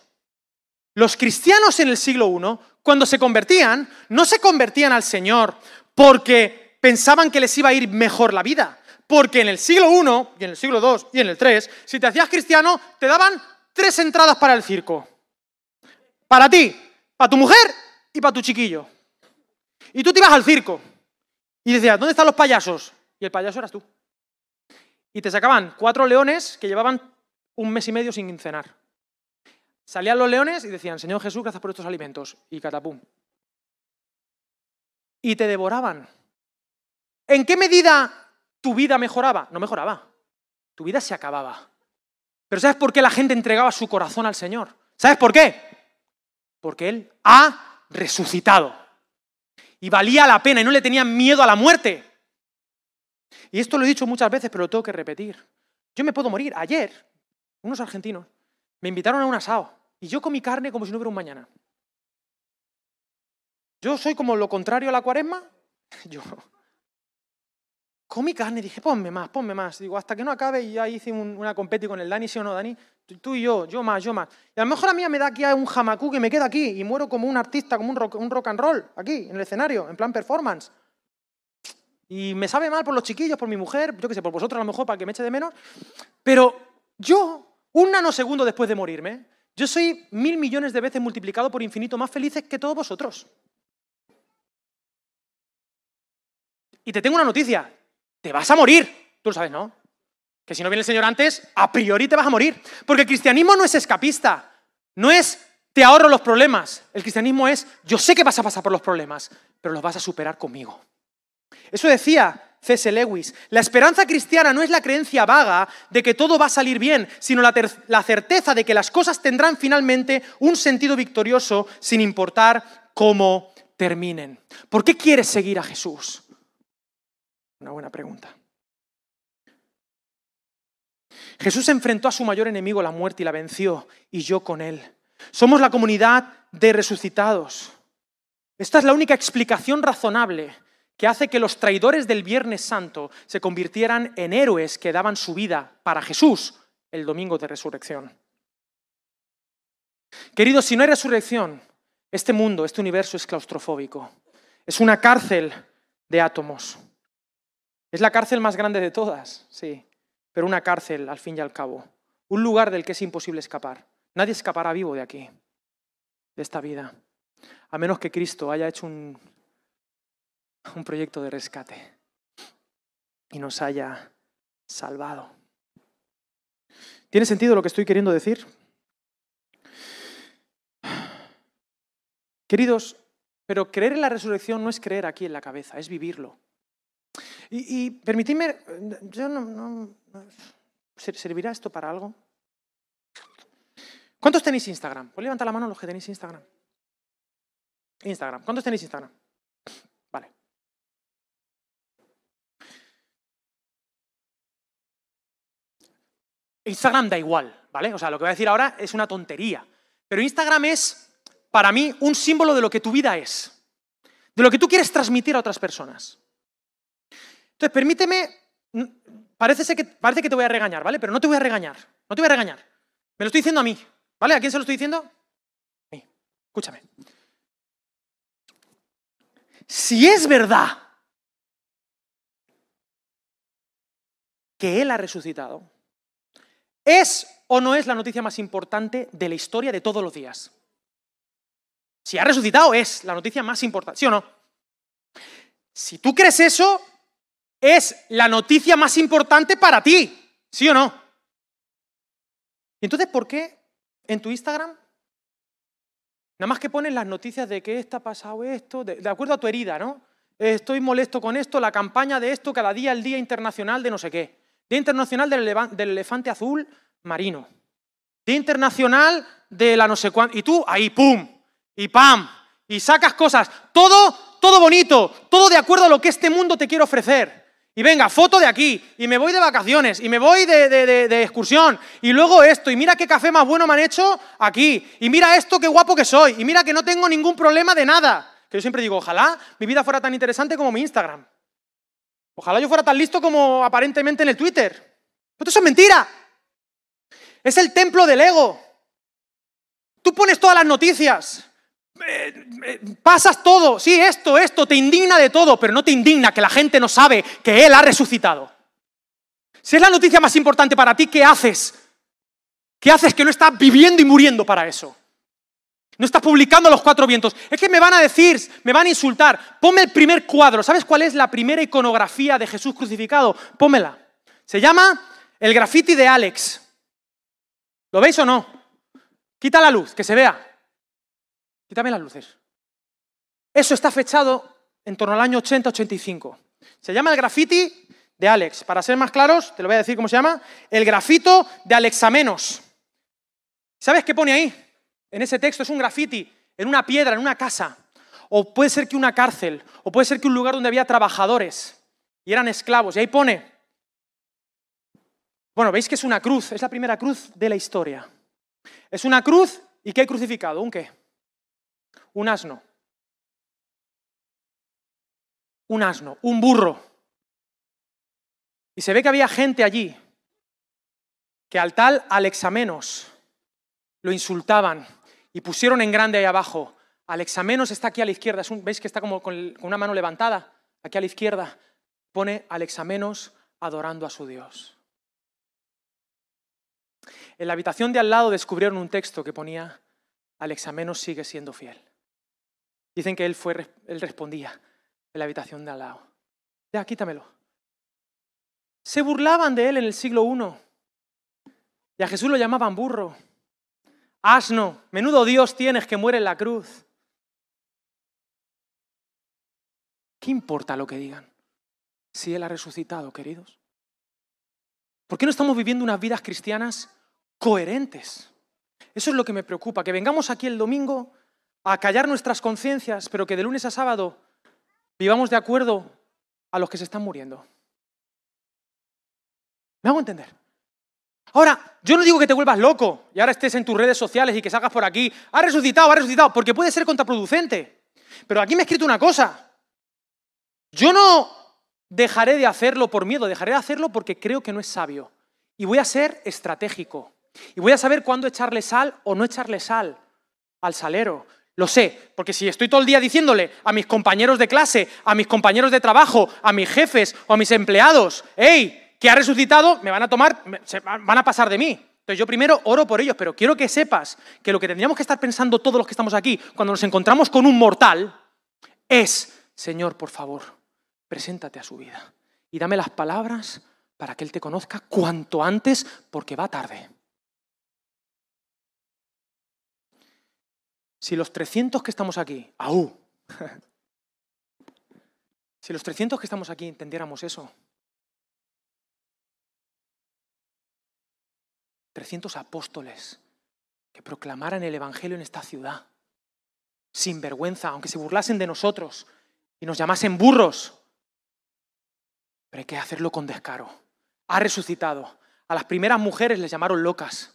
Los cristianos en el siglo I, cuando se convertían, no se convertían al Señor porque pensaban que les iba a ir mejor la vida. Porque en el siglo I, y en el siglo II, y en el III, si te hacías cristiano, te daban tres entradas para el circo. Para ti, para tu mujer y para tu chiquillo. Y tú te ibas al circo. Y decías, ¿dónde están los payasos? Y el payaso eras tú. Y te sacaban cuatro leones que llevaban un mes y medio sin cenar. Salían los leones y decían, Señor Jesús, gracias por estos alimentos. Y catapum. Y te devoraban. ¿En qué medida tu vida mejoraba? No mejoraba. Tu vida se acababa. Pero ¿sabes por qué la gente entregaba su corazón al Señor? ¿Sabes por qué? Porque Él ha resucitado. Y valía la pena y no le tenían miedo a la muerte. Y esto lo he dicho muchas veces, pero lo tengo que repetir. Yo me puedo morir. Ayer, unos argentinos me invitaron a un asado y yo comí carne como si no hubiera un mañana. Yo soy como lo contrario a la cuaresma. [laughs] Yo comí carne dije, ponme más, ponme más. Digo, hasta que no acabe y ya hice una competi con el Dani, ¿sí o no, Dani? Tú y yo, yo más, yo más. Y a lo mejor a mí me da aquí un jamacú que me queda aquí y muero como un artista, como un rock, un rock and roll, aquí, en el escenario, en plan performance. Y me sabe mal por los chiquillos, por mi mujer, yo qué sé, por vosotros a lo mejor para que me eche de menos. Pero yo, un nanosegundo después de morirme, yo soy mil millones de veces multiplicado por infinito más felices que todos vosotros. Y te tengo una noticia, te vas a morir. Tú lo sabes, ¿no? Que si no viene el Señor antes, a priori te vas a morir. Porque el cristianismo no es escapista, no es te ahorro los problemas. El cristianismo es yo sé que vas a pasar por los problemas, pero los vas a superar conmigo. Eso decía C.S. Lewis. La esperanza cristiana no es la creencia vaga de que todo va a salir bien, sino la, la, certeza de que las cosas tendrán finalmente un sentido victorioso sin importar cómo terminen. ¿Por qué quieres seguir a Jesús? Una buena pregunta. Jesús enfrentó a su mayor enemigo, la muerte, y la venció, y yo con él. Somos la comunidad de resucitados. Esta es la única explicación razonable que hace que los traidores del Viernes Santo se convirtieran en héroes que daban su vida para Jesús el domingo de resurrección. Queridos, si no hay resurrección, este mundo, este universo es claustrofóbico. Es una cárcel de átomos. Es la cárcel más grande de todas, sí, pero una cárcel al fin y al cabo. Un lugar del que es imposible escapar. Nadie escapará vivo de aquí, de esta vida, a menos que Cristo haya hecho un, un proyecto de rescate y nos haya salvado. ¿Tiene sentido lo que estoy queriendo decir? Queridos, pero creer en la resurrección no es creer aquí en la cabeza, es vivirlo. Y, permitidme, yo no, ¿servirá esto para algo? ¿Cuántos tenéis Instagram? Pues levanta la mano los que tenéis Instagram. Instagram. ¿Cuántos tenéis Instagram? Vale. Instagram da igual, ¿vale? O sea, lo que voy a decir ahora es una tontería. Pero Instagram es, para mí, un símbolo de lo que tu vida es. de lo que tú quieres transmitir a otras personas. Entonces, permíteme, parece que, parece que te voy a regañar, ¿vale? Pero no te voy a regañar, no te voy a regañar. Me lo estoy diciendo a mí, ¿vale? ¿A quién se lo estoy diciendo? A mí. Escúchame. Si es verdad que Él ha resucitado, ¿es o no es la noticia más importante de la historia de todos los días? Si ha resucitado, es la noticia más importante, ¿sí o no? Si tú crees eso, es la noticia más importante para ti, ¿sí o no? entonces, ¿por qué en tu Instagram nada más que pones las noticias de que está pasado esto, de, acuerdo a tu herida, ¿no? Estoy molesto con esto, la campaña de esto, cada día el Día Internacional de no sé qué. Día Internacional del, Elefante Azul Marino. Día Internacional de la no sé cuánto. Y tú ahí, ¡pum! Y ¡pam! Y sacas cosas. Todo, todo bonito, todo de acuerdo a lo que este mundo te quiere ofrecer. Y venga, foto de aquí, y me voy de vacaciones, y me voy de, excursión, y luego esto, y mira qué café más bueno me han hecho aquí, y mira esto, qué guapo que soy, y mira que no tengo ningún problema de nada. Que yo siempre digo, ojalá mi vida fuera tan interesante como mi Instagram. Ojalá yo fuera tan listo como aparentemente en el Twitter. Pero eso es mentira. Es el templo del ego. Tú pones todas las noticias. Eh, eh, pasas todo, sí, esto, esto, te indigna de todo, pero no te indigna que la gente no sabe que Él ha resucitado. Si es la noticia más importante para ti, ¿qué haces? ¿Qué haces que no estás viviendo y muriendo para eso? No estás publicando los cuatro vientos. Es que me van a decir, me van a insultar. Ponme el primer cuadro. ¿Sabes cuál es la primera iconografía de Jesús crucificado? Pómela. Se llama el graffiti de Alex. ¿Lo veis o no? Quita la luz, que se vea. Quítame las luces. Eso está fechado en torno al año 80-85. Se llama el graffiti de Alex. Para ser más claros, te lo voy a decir cómo se llama. El grafito de Alexamenos. ¿Sabes qué pone ahí? en ese texto es un graffiti en una piedra, en una casa. O puede ser que una cárcel, o puede ser que un lugar donde había trabajadores y eran esclavos. Y ahí pone, bueno, veis que es una cruz, es la primera cruz de la historia. Es una cruz y ¿qué hay crucificado? ¿Un qué? Un asno. Un asno, un burro. Y se ve que había gente allí que al tal Alexamenos lo insultaban y pusieron en grande ahí abajo, Alexamenos está aquí a la izquierda, veis que está como con, una mano levantada, aquí a la izquierda, pone Alexamenos adorando a su Dios. En la habitación de al lado descubrieron un texto que ponía, Alexamenos sigue siendo fiel. Dicen que él, fue, él respondía en la habitación de al lado. Ya, quítamelo. Se burlaban de él en el siglo I. Y a Jesús lo llamaban burro. Asno, menudo Dios tienes que muere en la cruz. ¿Qué importa lo que digan? Si Él ha resucitado, queridos. ¿Por qué no estamos viviendo unas vidas cristianas coherentes? Eso es lo que me preocupa, que vengamos aquí el domingo a callar nuestras conciencias, pero que de lunes a sábado vivamos de acuerdo a los que se están muriendo. ¿Me hago entender? Ahora, yo no digo que te vuelvas loco y ahora estés en tus redes sociales y que salgas por aquí, ha resucitado, ha resucitado, porque puede ser contraproducente. Pero aquí me he escrito una cosa. Yo no dejaré de hacerlo por miedo, dejaré de hacerlo porque creo que no es sabio. Y voy a ser estratégico. Y voy a saber cuándo echarle sal o no echarle sal al salero. Lo sé, porque si estoy todo el día diciéndole a mis compañeros de clase, a mis compañeros de trabajo, a mis jefes o a mis empleados, hey, que ha resucitado, me van a tomar, van a pasar de mí. Entonces yo primero oro por ellos, pero quiero que sepas que lo que tendríamos que estar pensando todos los que estamos aquí cuando nos encontramos con un mortal es, Señor, por favor, preséntate a su vida y dame las palabras para que Él te conozca cuanto antes porque va tarde. Si los 300 que estamos aquí, aú, [laughs] si los 300 que estamos aquí entendiéramos eso, 300 apóstoles que proclamaran el Evangelio en esta ciudad, sin vergüenza, aunque se burlasen de nosotros y nos llamasen burros. Pero hay que hacerlo con descaro. Ha resucitado. A las primeras mujeres les llamaron locas.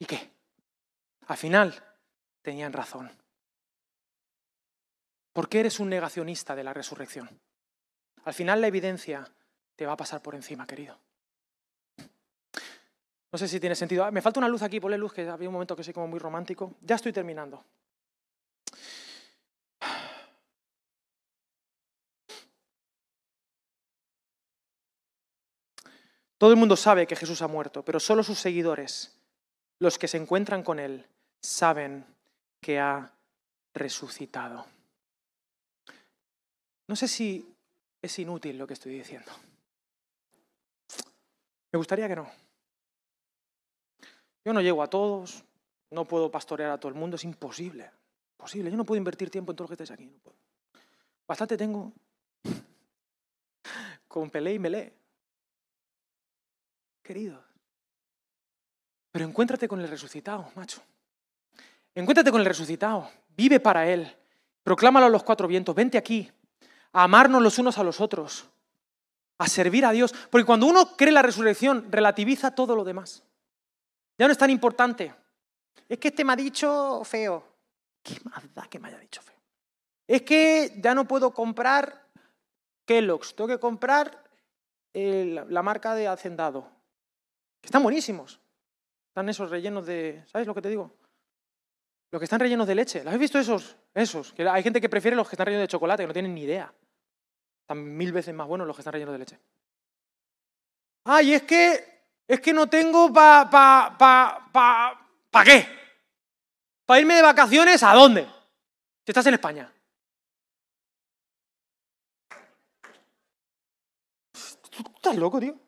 ¿Y qué? Al final tenían razón. ¿Por qué eres un negacionista de la resurrección? Al final la evidencia te va a pasar por encima, querido. No sé si tiene sentido. Ah, me falta una luz aquí, ponle luz, que había un momento que soy como muy romántico. Ya estoy terminando. Todo el mundo sabe que Jesús ha muerto, pero solo sus seguidores, los que se encuentran con Él, saben que ha resucitado. No sé si es inútil lo que estoy diciendo. Me gustaría que no. Yo no llego a todos, no puedo pastorear a todo el mundo, es imposible. Imposible. Yo no puedo invertir tiempo en todos los que estáis aquí. Bastante tengo [laughs] con Pelé y Melé queridos. Pero encuéntrate con el resucitado, macho. Encuéntrate con el resucitado. Vive para Él. Proclámalo a los cuatro vientos. Vente aquí. A amarnos los unos a los otros. A servir a Dios. Porque cuando uno cree la resurrección, relativiza todo lo demás. Ya no es tan importante. Es que este me ha dicho feo. ¿Qué más da que me haya dicho feo? Es que ya no puedo comprar Kellogg's. Tengo que comprar la marca de Hacendado están buenísimos. Están esos rellenos de... ¿Sabes lo que te digo? Los que están rellenos de leche. ¿Lo habéis visto esos? Esos. Que hay gente que prefiere los que están rellenos de chocolate, que no tienen ni idea. Están mil veces más buenos los que están rellenos de leche. Ay, es que es que no tengo pa, pa, pa, pa, qué. ¿Para irme de vacaciones a dónde? Si estás en España. ¿Tú estás loco, tío?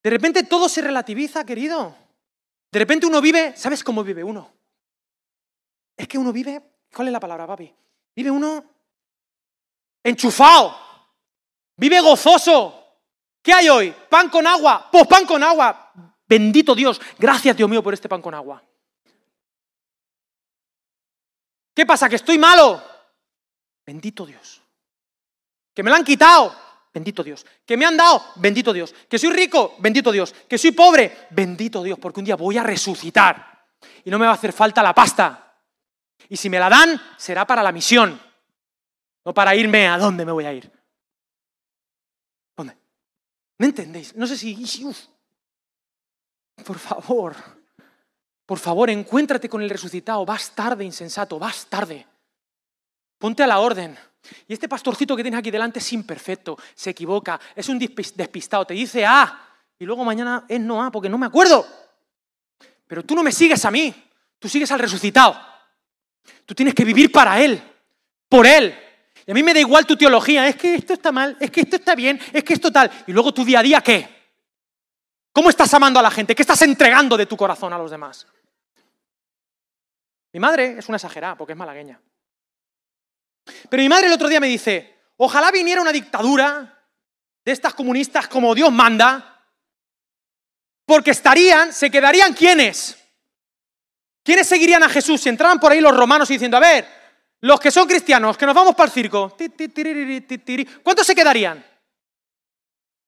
De repente todo se relativiza, querido. De repente uno vive, ¿sabes cómo vive uno? Es que uno vive, ¿cuál es la palabra, papi? Vive uno enchufado, vive gozoso. ¿Qué hay hoy? Pan con agua, pues pan con agua. Bendito Dios, gracias Dios mío por este pan con agua. ¿Qué pasa? ¿Que estoy malo? Bendito Dios. Que me lo han quitado. Bendito Dios. Que me han dado, bendito Dios. Que soy rico, bendito Dios. Que soy pobre, bendito Dios, porque un día voy a resucitar y no me va a hacer falta la pasta. Y si me la dan, será para la misión, no para irme a dónde me voy a ir. ¿Dónde? ¿No entendéis? No sé si... Por favor, por favor, encuéntrate con el resucitado. Vas tarde, insensato, vas tarde. Ponte a la orden. Y este pastorcito que tienes aquí delante es imperfecto, se equivoca, es un despistado, te dice A y luego mañana es no A porque no me acuerdo. Pero tú no me sigues a mí, tú sigues al resucitado. Tú tienes que vivir para Él, por Él. Y a mí me da igual tu teología, es que esto está mal, es que esto está bien, es que esto tal. Y luego tu día a día, ¿qué? ¿Cómo estás amando a la gente? ¿Qué estás entregando de tu corazón a los demás? Mi madre es una exagerada porque es malagueña. Pero mi madre el otro día me dice, ojalá viniera una dictadura de estas comunistas como Dios manda, porque estarían, se quedarían quiénes. ¿Quiénes seguirían a Jesús si entraran por ahí los romanos diciendo, a ver, los que son cristianos, que nos vamos para el circo, ¿cuántos se quedarían?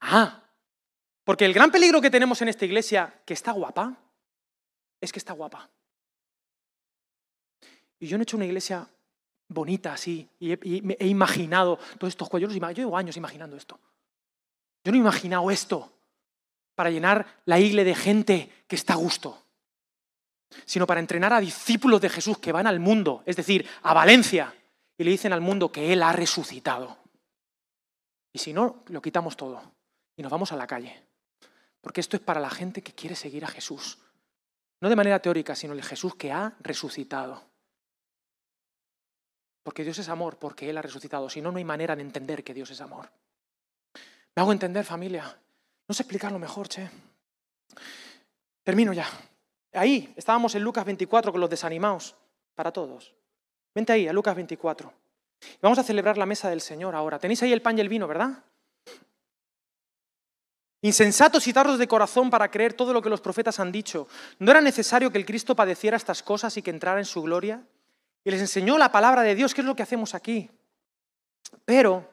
Ah, porque el gran peligro que tenemos en esta iglesia, que está guapa, es que está guapa. Y yo no he hecho una iglesia bonita así, y he, imaginado todos estos cuellos. Yo llevo años imaginando esto. Yo no he imaginado esto para llenar la iglesia de gente que está a gusto, sino para entrenar a discípulos de Jesús que van al mundo, es decir, a Valencia, y le dicen al mundo que Él ha resucitado. Y si no, lo quitamos todo y nos vamos a la calle. Porque esto es para la gente que quiere seguir a Jesús. No de manera teórica, sino el Jesús que ha resucitado. Porque Dios es amor, porque Él ha resucitado. Si no, no hay manera de entender que Dios es amor. ¿Me hago entender, familia? No sé explicarlo mejor, che. Termino ya. Ahí, estábamos en Lucas 24 con los desanimados, para todos. Vente ahí, a Lucas 24. Vamos a celebrar la mesa del Señor ahora. Tenéis ahí el pan y el vino, ¿verdad? Insensatos y tardos de corazón para creer todo lo que los profetas han dicho. ¿No era necesario que el Cristo padeciera estas cosas y que entrara en su gloria? Y les enseñó la palabra de Dios, que es lo que hacemos aquí. Pero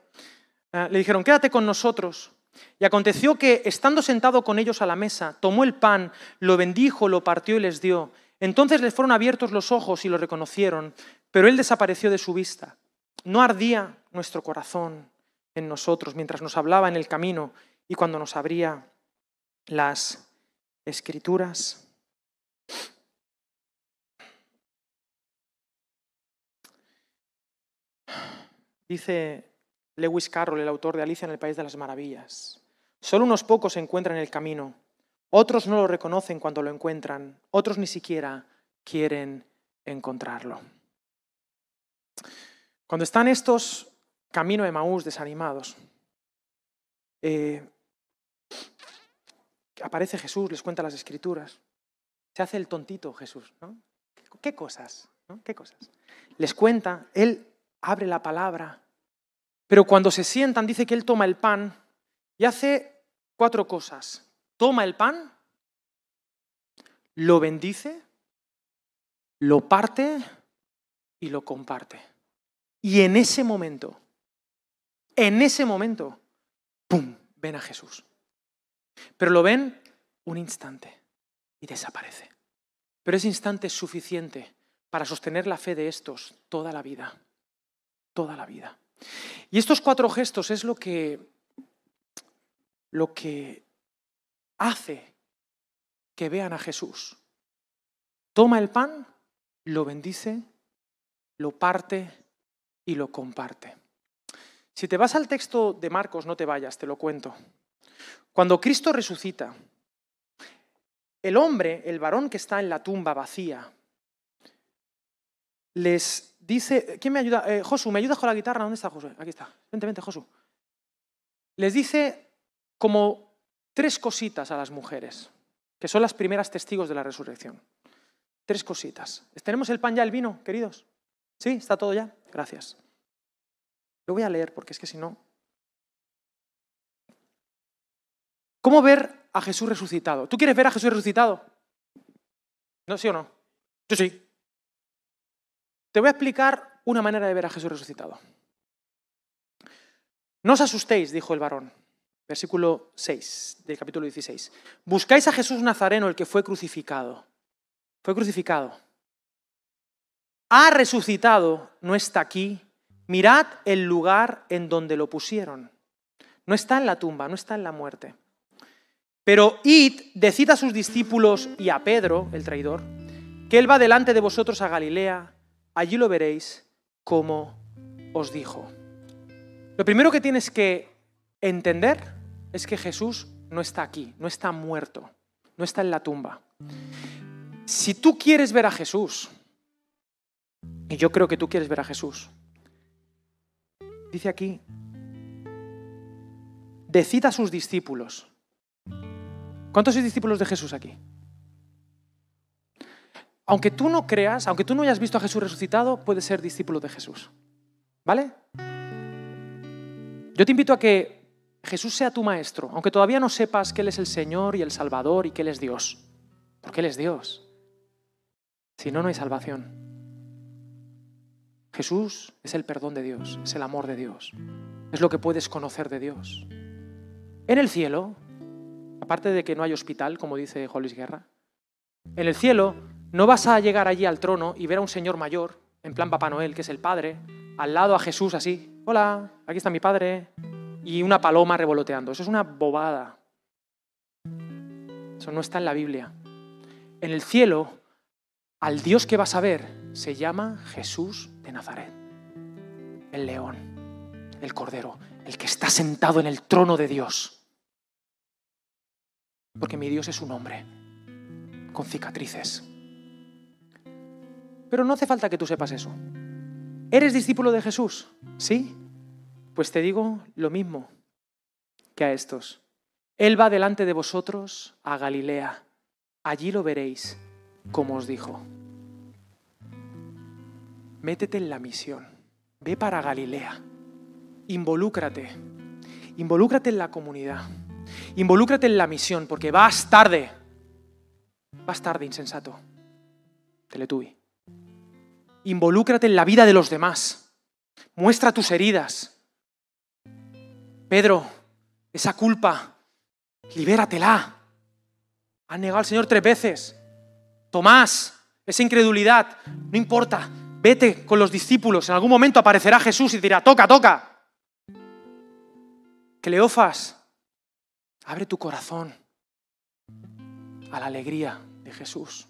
eh, le dijeron, quédate con nosotros. Y aconteció que, estando sentado con ellos a la mesa, tomó el pan, lo bendijo, lo partió y les dio. Entonces les fueron abiertos los ojos y lo reconocieron, pero Él desapareció de su vista. No ardía nuestro corazón en nosotros mientras nos hablaba en el camino y cuando nos abría las escrituras. Dice Lewis Carroll, el autor de Alicia en el País de las Maravillas. Solo unos pocos encuentran en el camino, otros no lo reconocen cuando lo encuentran, otros ni siquiera quieren encontrarlo. Cuando están estos camino de Maús desanimados, eh, aparece Jesús, les cuenta las escrituras. Se hace el tontito Jesús, ¿no? ¿Qué cosas? ¿Qué cosas? Les cuenta, él abre la palabra, pero cuando se sientan dice que él toma el pan y hace cuatro cosas. Toma el pan, lo bendice, lo parte y lo comparte. Y en ese momento, en ese momento, ¡pum!, ven a Jesús. Pero lo ven un instante y desaparece. Pero ese instante es suficiente para sostener la fe de estos toda la vida, toda la vida. Y estos cuatro gestos es lo que, lo que hace que vean a Jesús. Toma el pan, lo bendice, lo parte y lo comparte. Si te vas al texto de Marcos, no te vayas, te lo cuento. Cuando Cristo resucita, el hombre, el varón que está en la tumba vacía, les dice, ¿quién me ayuda? Eh, Josu, ¿me ayudas con la guitarra? ¿Dónde está Josu? Aquí está. Vente, vente, Josu. Les dice como tres cositas a las mujeres, que son las primeras testigos de la resurrección. Tres cositas. ¿Tenemos el pan ya, el vino, queridos? ¿Sí? ¿Está todo ya? Gracias. Lo voy a leer porque es que si no... ¿Cómo ver a Jesús resucitado? ¿Tú quieres ver a Jesús resucitado? ¿No, sí o no? Yo sí. Te voy a explicar una manera de ver a Jesús resucitado. No os asustéis, dijo el varón. Versículo 6 del capítulo 16. Buscáis a Jesús Nazareno, el que fue crucificado. Fue crucificado. Ha resucitado, no está aquí. Mirad el lugar en donde lo pusieron. No está en la tumba, no está en la muerte. Pero id, decid a sus discípulos y a Pedro, el traidor, que él va delante de vosotros a Galilea, allí lo veréis como os dijo. Lo primero que tienes que entender es que Jesús no está aquí, no está muerto, no está en la tumba. Si tú quieres ver a Jesús, y yo creo que tú quieres ver a Jesús, dice aquí, decid a sus discípulos. ¿Cuántos discípulos de Jesús aquí? Aunque tú no creas, aunque tú no hayas visto a Jesús resucitado, puedes ser discípulo de Jesús. ¿Vale? Yo te invito a que Jesús sea tu maestro, aunque todavía no sepas que Él es el Señor y el Salvador y que Él es Dios. Porque Él es Dios. Si no, no hay salvación. Jesús es el perdón de Dios, es el amor de Dios, es lo que puedes conocer de Dios. En el cielo, aparte de que no hay hospital, como dice Jolis Guerra, en el cielo no vas a llegar allí al trono y ver a un señor mayor, en plan Papá Noel, que es el Padre, al lado a Jesús así, hola, aquí está mi Padre, y una paloma revoloteando. Eso es una bobada. Eso no está en la Biblia. En el cielo al Dios que vas a ver se llama Jesús de Nazaret, el león, el cordero, el que está sentado en el trono de Dios. Porque mi Dios es un hombre con cicatrices. Pero no hace falta que tú sepas eso. ¿Eres discípulo de Jesús? ¿Sí? Pues te digo lo mismo que a estos. Él va delante de vosotros a Galilea. Allí lo veréis como os dijo. Métete en la misión, ve para Galilea, involúcrate, involúcrate en la comunidad, involúcrate en la misión, porque vas tarde, vas tarde, insensato. Teletubi. Involúcrate en la vida de los demás, muestra tus heridas. Pedro, esa culpa, libératela. Han negado al Señor tres veces. Tomás, esa incredulidad, no importa, Vete con los discípulos. En algún momento aparecerá Jesús y dirá, toca, toca. Cleofas, abre tu corazón a la alegría de Jesús.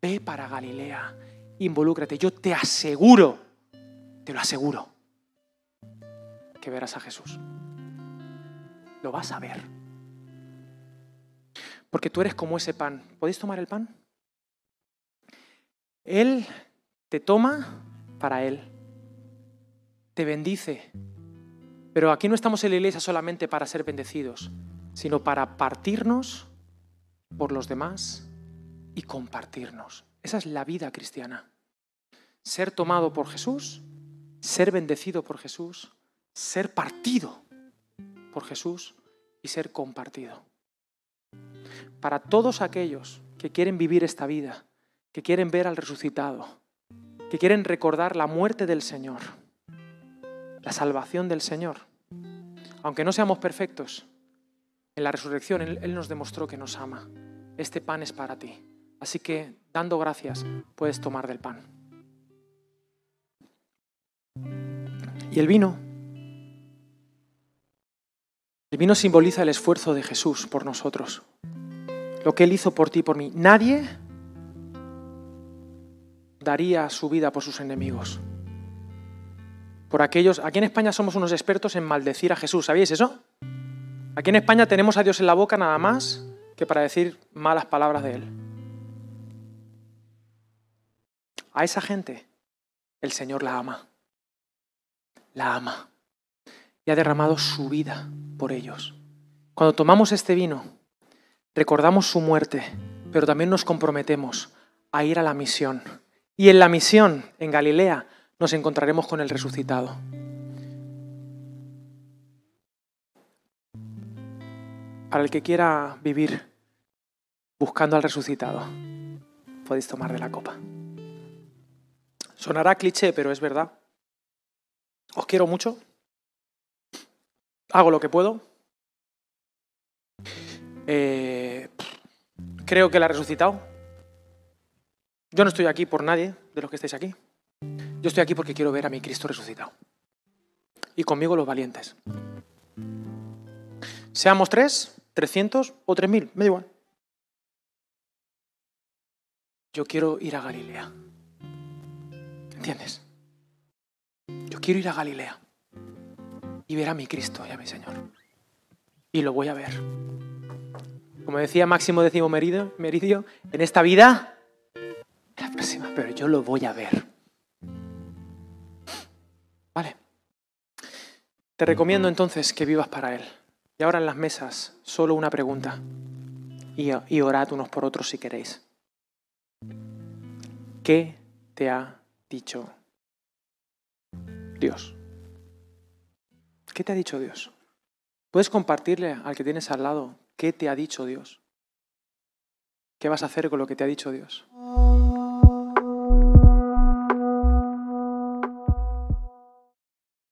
Ve para Galilea, involúcrate. Yo te aseguro, te lo aseguro, que verás a Jesús. Lo vas a ver. Porque tú eres como ese pan. ¿Podéis tomar el pan? Él te toma para Él. Te bendice. Pero aquí no estamos en la iglesia solamente para ser bendecidos, sino para partirnos por los demás y compartirnos. Esa es la vida cristiana. Ser tomado por Jesús, ser bendecido por Jesús, ser partido por Jesús y ser compartido. Para todos aquellos que quieren vivir esta vida, que quieren ver al resucitado, que quieren recordar la muerte del Señor, la salvación del Señor. Aunque no seamos perfectos, en la resurrección Él, nos demostró que nos ama. Este pan es para ti. Así que, dando gracias, puedes tomar del pan. Y el vino. El vino simboliza el esfuerzo de Jesús por nosotros. Lo que Él hizo por ti y por mí. Nadie daría su vida por sus enemigos. Por aquellos, aquí en España somos unos expertos en maldecir a Jesús, ¿sabéis eso? Aquí en España tenemos a Dios en la boca nada más que para decir malas palabras de Él. A esa gente el Señor la ama. La ama. Y ha derramado su vida por ellos. Cuando tomamos este vino, recordamos su muerte, pero también nos comprometemos a ir a la misión y en la misión en Galilea nos encontraremos con el resucitado. Para el que quiera vivir buscando al resucitado, podéis tomar de la copa. Sonará cliché, pero es verdad. Os quiero mucho. Hago lo que puedo. Eh, creo que la ha resucitado. Yo no estoy aquí por nadie de los que estáis aquí. Yo estoy aquí porque quiero ver a mi Cristo resucitado. Y conmigo los valientes. Seamos tres, trescientos o tres mil, me da igual. Yo quiero ir a Galilea. ¿Entiendes? Yo quiero ir a Galilea y ver a mi Cristo y a mi Señor. Y lo voy a ver. Como decía Máximo Décimo Meridio, en esta vida la próxima, pero yo lo voy a ver. Vale. Te recomiendo entonces que vivas para Él. Y ahora en las mesas, solo una pregunta. Y, y orad unos por otros si queréis. ¿Qué te ha dicho Dios? ¿Qué te ha dicho Dios? ¿Puedes compartirle al que tienes al lado qué te ha dicho Dios? ¿Qué vas a hacer con lo que te ha dicho Dios?